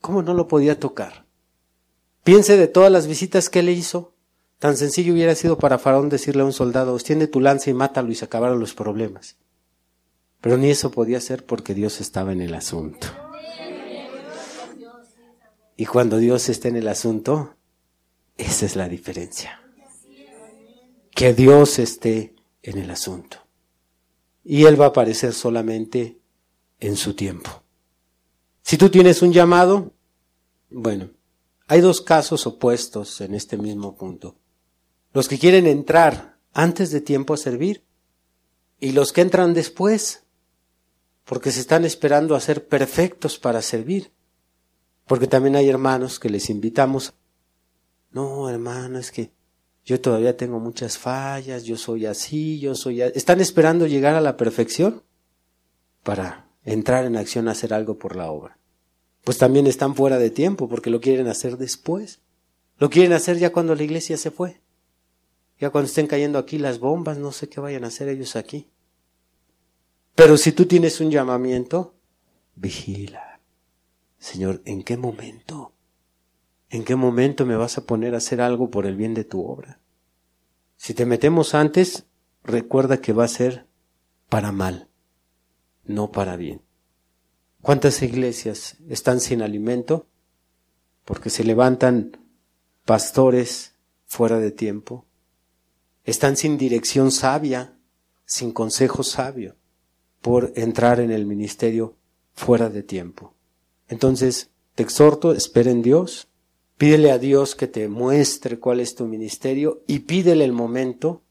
¿Cómo no lo podía tocar? Piense de todas las visitas que le hizo. Tan sencillo hubiera sido para Faraón decirle a un soldado, extiende tu lanza y mátalo y se acabaron los problemas. Pero ni eso podía ser porque Dios estaba en el asunto. Y cuando Dios está en el asunto, esa es la diferencia. Que Dios esté en el asunto. Y Él va a aparecer solamente en su tiempo. Si tú tienes un llamado, bueno, hay dos casos opuestos en este mismo punto. Los que quieren entrar antes de tiempo a servir y los que entran después porque se están esperando a ser perfectos para servir. Porque también hay hermanos que les invitamos, no, hermano, es que yo todavía tengo muchas fallas, yo soy así, yo soy así. Están esperando llegar a la perfección para entrar en acción a hacer algo por la obra. Pues también están fuera de tiempo porque lo quieren hacer después. Lo quieren hacer ya cuando la iglesia se fue. Ya cuando estén cayendo aquí las bombas, no sé qué vayan a hacer ellos aquí. Pero si tú tienes un llamamiento, vigila. Señor, ¿en qué momento? ¿En qué momento me vas a poner a hacer algo por el bien de tu obra? Si te metemos antes, recuerda que va a ser para mal, no para bien. ¿Cuántas iglesias están sin alimento? Porque se levantan pastores fuera de tiempo. Están sin dirección sabia, sin consejo sabio por entrar en el ministerio fuera de tiempo. Entonces, te exhorto, espera en Dios, pídele a Dios que te muestre cuál es tu ministerio y pídele el momento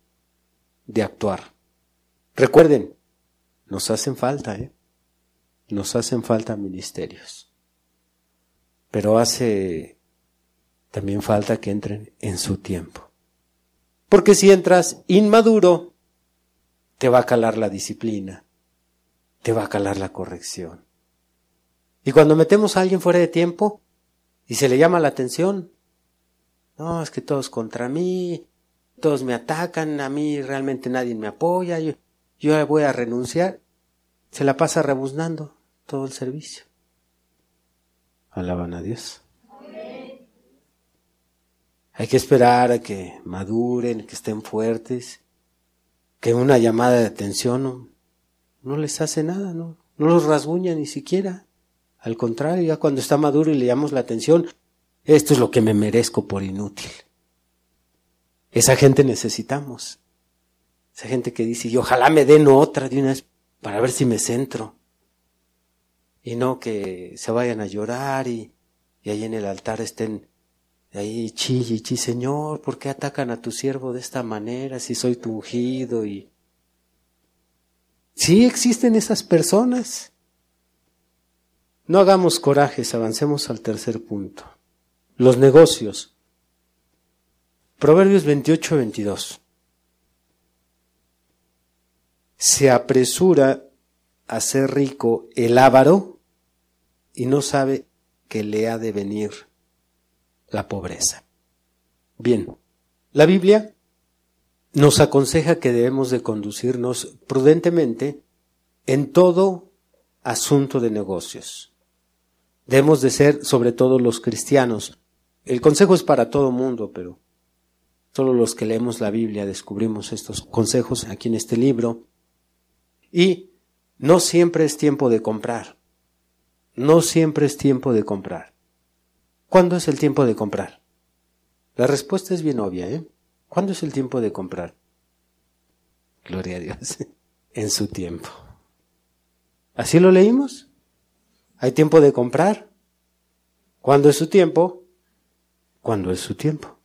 de actuar. Recuerden, nos hacen falta, ¿eh? Nos hacen falta ministerios. Pero hace también falta que entren en su tiempo. Porque si entras inmaduro, te va a calar la disciplina, te va a calar la corrección. Y cuando metemos a alguien fuera de tiempo y se le llama la atención, no, es que todos contra mí, todos me atacan, a mí realmente nadie me apoya, yo, yo voy a renunciar, se la pasa rebuznando todo el servicio. Alaban a Dios. Hay que esperar a que maduren, que estén fuertes, que una llamada de atención no, les hace nada, no, no los rasguña ni siquiera. Al contrario, ya cuando está maduro y le llamamos la atención, esto es lo que me merezco por inútil. Esa gente necesitamos. Esa gente que dice, y ojalá me den otra de una vez para ver si me centro. Y no que se vayan a llorar y, y ahí en el altar estén ahí chille, chille, Señor, ¿por qué atacan a tu siervo de esta manera si soy tu ungido? Y sí existen esas personas. No hagamos corajes, avancemos al tercer punto. Los negocios. Proverbios 28, 22. Se apresura a ser rico el ávaro y no sabe que le ha de venir la pobreza. Bien, la Biblia nos aconseja que debemos de conducirnos prudentemente en todo asunto de negocios. Debemos de ser, sobre todo los cristianos. El consejo es para todo mundo, pero solo los que leemos la Biblia descubrimos estos consejos aquí en este libro. Y no siempre es tiempo de comprar. No siempre es tiempo de comprar. ¿Cuándo es el tiempo de comprar? La respuesta es bien obvia, ¿eh? ¿Cuándo es el tiempo de comprar? Gloria a Dios. [LAUGHS] en su tiempo. ¿Así lo leímos? ¿Hay tiempo de comprar? ¿Cuándo es su tiempo? ¿Cuándo es su tiempo?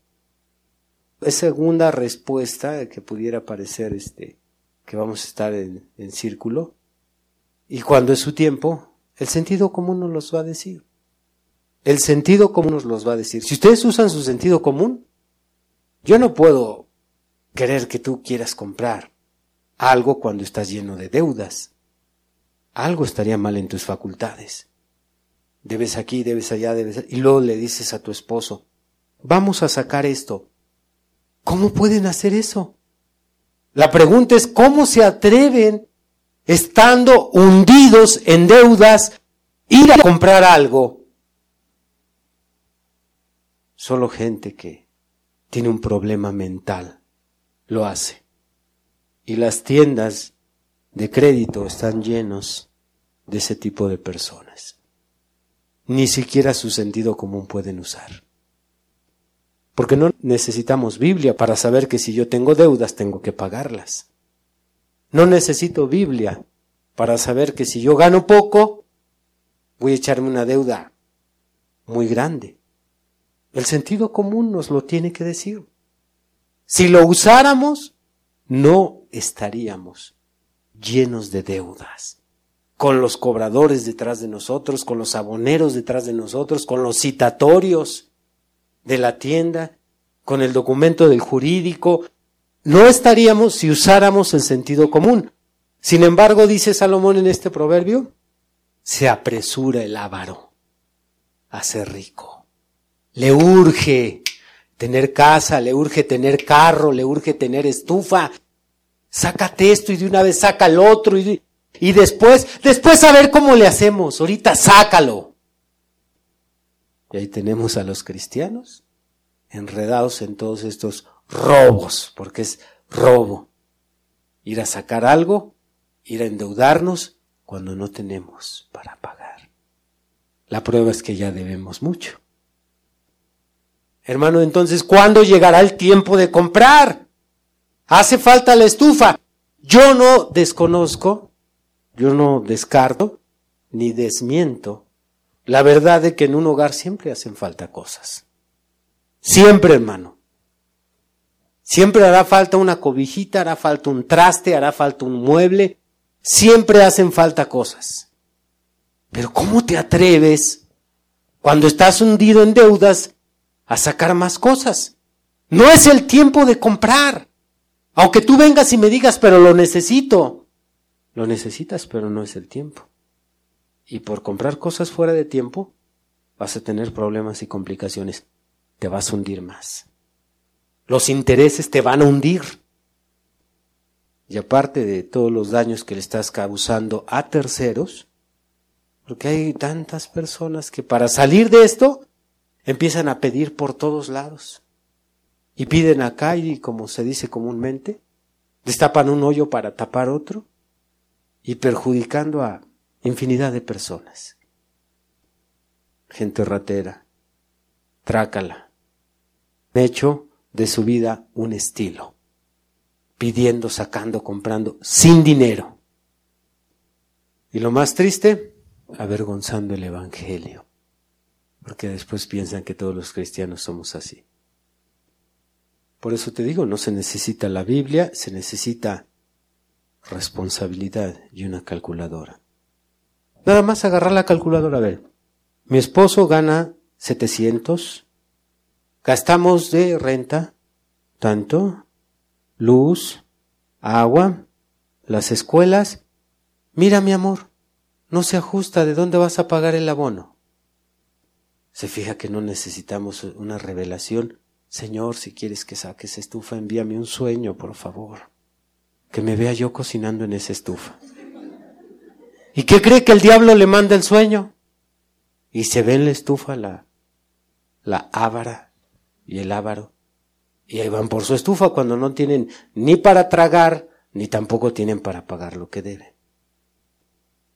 Es segunda respuesta que pudiera parecer este, que vamos a estar en, en círculo. ¿Y cuándo es su tiempo? El sentido común nos los va a decir. El sentido común nos los va a decir. Si ustedes usan su sentido común, yo no puedo querer que tú quieras comprar algo cuando estás lleno de deudas. Algo estaría mal en tus facultades. Debes aquí, debes allá, debes... Y luego le dices a tu esposo, vamos a sacar esto. ¿Cómo pueden hacer eso? La pregunta es, ¿cómo se atreven, estando hundidos en deudas, ir a comprar algo? Solo gente que tiene un problema mental lo hace. Y las tiendas de crédito están llenos de ese tipo de personas. Ni siquiera su sentido común pueden usar. Porque no necesitamos Biblia para saber que si yo tengo deudas tengo que pagarlas. No necesito Biblia para saber que si yo gano poco voy a echarme una deuda muy grande. El sentido común nos lo tiene que decir. Si lo usáramos, no estaríamos llenos de deudas, con los cobradores detrás de nosotros, con los aboneros detrás de nosotros, con los citatorios de la tienda, con el documento del jurídico, no estaríamos si usáramos el sentido común. Sin embargo, dice Salomón en este proverbio, se apresura el avaro a ser rico. Le urge tener casa, le urge tener carro, le urge tener estufa, sácate esto y de una vez saca el otro y, y después, después a ver cómo le hacemos, ahorita sácalo. Y ahí tenemos a los cristianos enredados en todos estos robos, porque es robo. Ir a sacar algo, ir a endeudarnos cuando no tenemos para pagar. La prueba es que ya debemos mucho. Hermano, entonces, ¿cuándo llegará el tiempo de comprar? Hace falta la estufa. Yo no desconozco, yo no descarto, ni desmiento la verdad de que en un hogar siempre hacen falta cosas. Siempre, hermano. Siempre hará falta una cobijita, hará falta un traste, hará falta un mueble. Siempre hacen falta cosas. Pero ¿cómo te atreves cuando estás hundido en deudas a sacar más cosas? No es el tiempo de comprar. Aunque tú vengas y me digas, pero lo necesito. Lo necesitas, pero no es el tiempo. Y por comprar cosas fuera de tiempo, vas a tener problemas y complicaciones. Te vas a hundir más. Los intereses te van a hundir. Y aparte de todos los daños que le estás causando a terceros, porque hay tantas personas que para salir de esto empiezan a pedir por todos lados. Y piden acá y como se dice comúnmente, destapan un hoyo para tapar otro y perjudicando a infinidad de personas. Gente ratera, trácala. Hecho, de su vida un estilo, pidiendo, sacando, comprando, sin dinero. Y lo más triste, avergonzando el Evangelio, porque después piensan que todos los cristianos somos así. Por eso te digo, no se necesita la Biblia, se necesita responsabilidad y una calculadora. Nada más agarrar la calculadora, a ver. Mi esposo gana 700, gastamos de renta tanto, luz, agua, las escuelas. Mira, mi amor, no se ajusta de dónde vas a pagar el abono. Se fija que no necesitamos una revelación. Señor, si quieres que saques estufa, envíame un sueño, por favor que me vea yo cocinando en esa estufa. ¿Y qué cree que el diablo le manda el sueño? Y se ve en la estufa la, la ávara y el ávaro. Y ahí van por su estufa cuando no tienen ni para tragar, ni tampoco tienen para pagar lo que deben.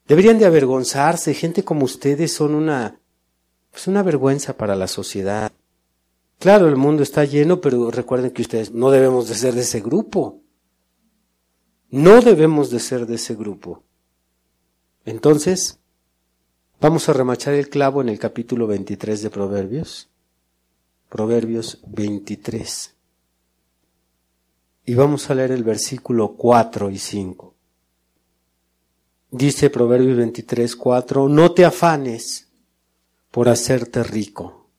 Deberían de avergonzarse, gente como ustedes son una, pues una vergüenza para la sociedad. Claro, el mundo está lleno, pero recuerden que ustedes no debemos de ser de ese grupo. No debemos de ser de ese grupo. Entonces, vamos a remachar el clavo en el capítulo 23 de Proverbios. Proverbios 23. Y vamos a leer el versículo 4 y 5. Dice Proverbios 23, 4, no te afanes por hacerte rico.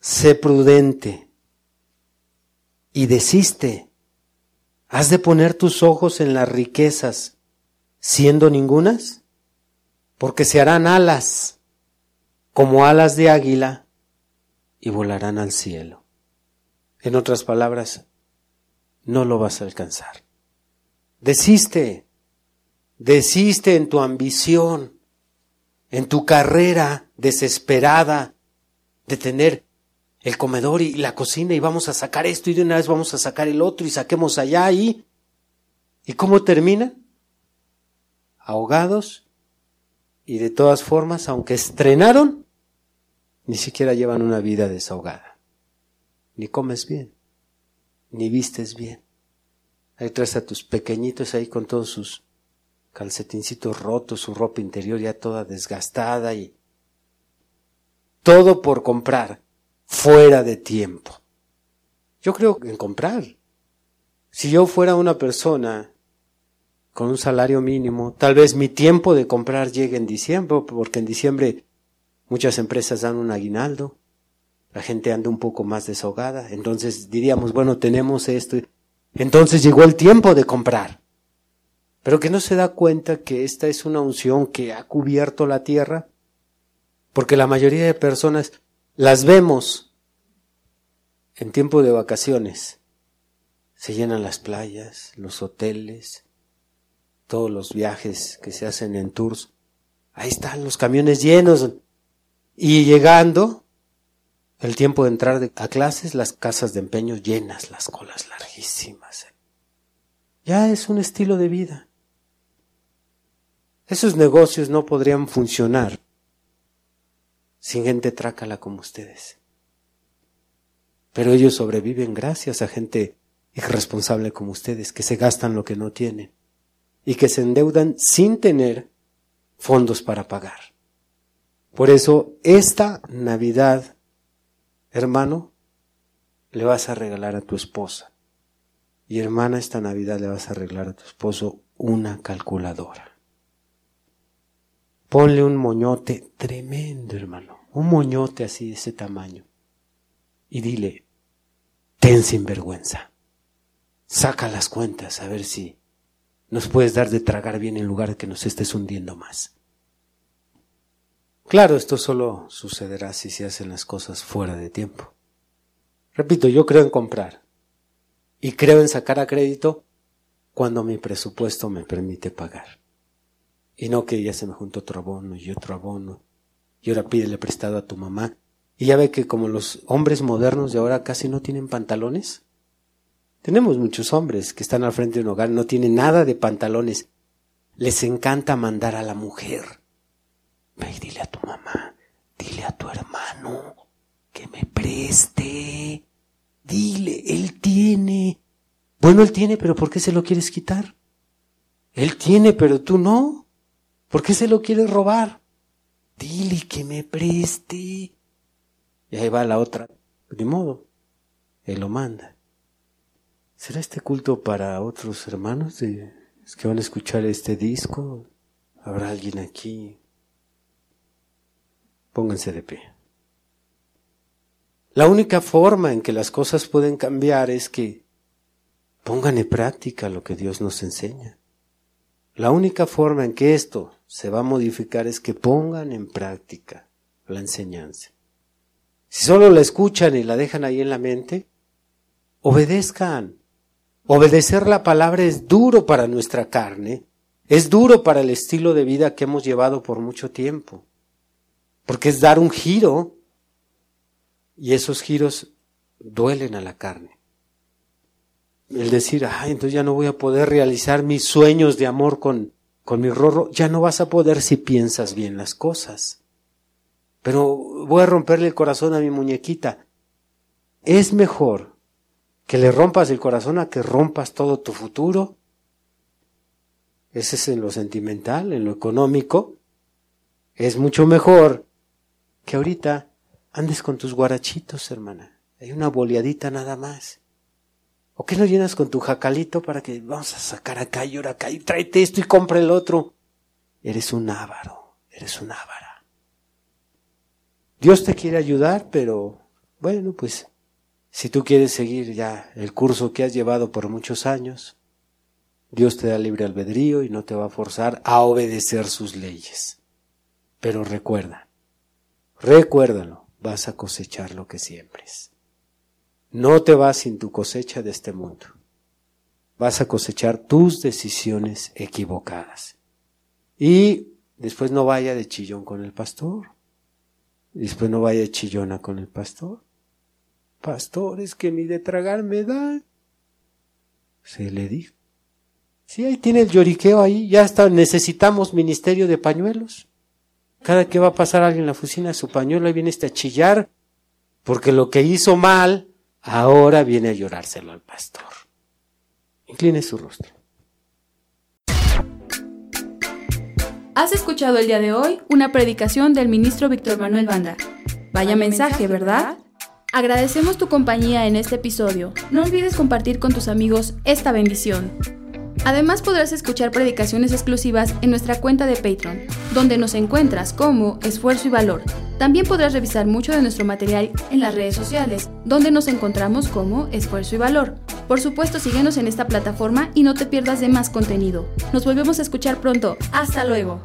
Sé prudente y desiste ¿Has de poner tus ojos en las riquezas, siendo ningunas? Porque se harán alas, como alas de águila, y volarán al cielo. En otras palabras, no lo vas a alcanzar. Desiste, desiste en tu ambición, en tu carrera desesperada de tener el comedor y la cocina y vamos a sacar esto y de una vez vamos a sacar el otro y saquemos allá y... ¿Y cómo termina? Ahogados y de todas formas, aunque estrenaron, ni siquiera llevan una vida desahogada. Ni comes bien, ni vistes bien. Ahí traes a tus pequeñitos ahí con todos sus calcetincitos rotos, su ropa interior ya toda desgastada y todo por comprar fuera de tiempo. Yo creo en comprar. Si yo fuera una persona con un salario mínimo, tal vez mi tiempo de comprar llegue en diciembre, porque en diciembre muchas empresas dan un aguinaldo, la gente anda un poco más desahogada, entonces diríamos, bueno, tenemos esto, entonces llegó el tiempo de comprar. Pero que no se da cuenta que esta es una unción que ha cubierto la tierra, porque la mayoría de personas las vemos en tiempo de vacaciones. Se llenan las playas, los hoteles, todos los viajes que se hacen en tours. Ahí están los camiones llenos. Y llegando el tiempo de entrar a clases, las casas de empeño llenas, las colas larguísimas. Ya es un estilo de vida. Esos negocios no podrían funcionar sin gente trácala como ustedes. Pero ellos sobreviven gracias a gente irresponsable como ustedes, que se gastan lo que no tienen y que se endeudan sin tener fondos para pagar. Por eso, esta Navidad, hermano, le vas a regalar a tu esposa. Y hermana, esta Navidad le vas a arreglar a tu esposo una calculadora. Ponle un moñote tremendo, hermano. Un moñote así de ese tamaño. Y dile, ten sinvergüenza. Saca las cuentas a ver si nos puedes dar de tragar bien en lugar de que nos estés hundiendo más. Claro, esto solo sucederá si se hacen las cosas fuera de tiempo. Repito, yo creo en comprar y creo en sacar a crédito cuando mi presupuesto me permite pagar. Y no que ya se me junta otro abono y otro abono. Y ahora pídele prestado a tu mamá. Y ya ve que como los hombres modernos de ahora casi no tienen pantalones. Tenemos muchos hombres que están al frente de un hogar, no tienen nada de pantalones. Les encanta mandar a la mujer. Ve y dile a tu mamá, dile a tu hermano que me preste. Dile, él tiene. Bueno, él tiene, pero ¿por qué se lo quieres quitar? Él tiene, pero tú no. ¿Por qué se lo quiere robar? Dile que me preste. Y ahí va la otra. De modo, él lo manda. ¿Será este culto para otros hermanos de, que van a escuchar este disco? ¿Habrá alguien aquí? Pónganse de pie. La única forma en que las cosas pueden cambiar es que pongan en práctica lo que Dios nos enseña. La única forma en que esto se va a modificar es que pongan en práctica la enseñanza. Si solo la escuchan y la dejan ahí en la mente, obedezcan. Obedecer la palabra es duro para nuestra carne, es duro para el estilo de vida que hemos llevado por mucho tiempo, porque es dar un giro y esos giros duelen a la carne. El decir, ay, entonces ya no voy a poder realizar mis sueños de amor con, con mi rorro, ya no vas a poder si piensas bien las cosas. Pero voy a romperle el corazón a mi muñequita. Es mejor que le rompas el corazón a que rompas todo tu futuro. Ese es en lo sentimental, en lo económico. Es mucho mejor que ahorita andes con tus guarachitos, hermana. Hay una boleadita nada más. ¿O qué no llenas con tu jacalito para que vamos a sacar acá y ahora acá y tráete esto y compra el otro? Eres un ávaro, eres un ávara. Dios te quiere ayudar, pero bueno, pues si tú quieres seguir ya el curso que has llevado por muchos años, Dios te da libre albedrío y no te va a forzar a obedecer sus leyes. Pero recuerda, recuérdalo, vas a cosechar lo que siembres. No te vas sin tu cosecha de este mundo. Vas a cosechar tus decisiones equivocadas. Y después no vaya de chillón con el pastor. Después no vaya de chillona con el pastor. Pastor, es que ni de tragar me da. Se le dijo. Sí, ahí tiene el lloriqueo ahí. Ya está, necesitamos ministerio de pañuelos. Cada que va a pasar alguien en la oficina, su pañuelo, ahí viene este a chillar, porque lo que hizo mal ahora viene a llorárselo al pastor. Incline su rostro. Has escuchado el día de hoy una predicación del ministro Víctor Manuel Banda. Vaya mensaje, ¿verdad? Agradecemos tu compañía en este episodio. No olvides compartir con tus amigos esta bendición. Además podrás escuchar predicaciones exclusivas en nuestra cuenta de Patreon, donde nos encuentras como Esfuerzo y Valor. También podrás revisar mucho de nuestro material en las redes sociales, donde nos encontramos como Esfuerzo y Valor. Por supuesto, síguenos en esta plataforma y no te pierdas de más contenido. Nos volvemos a escuchar pronto. Hasta luego.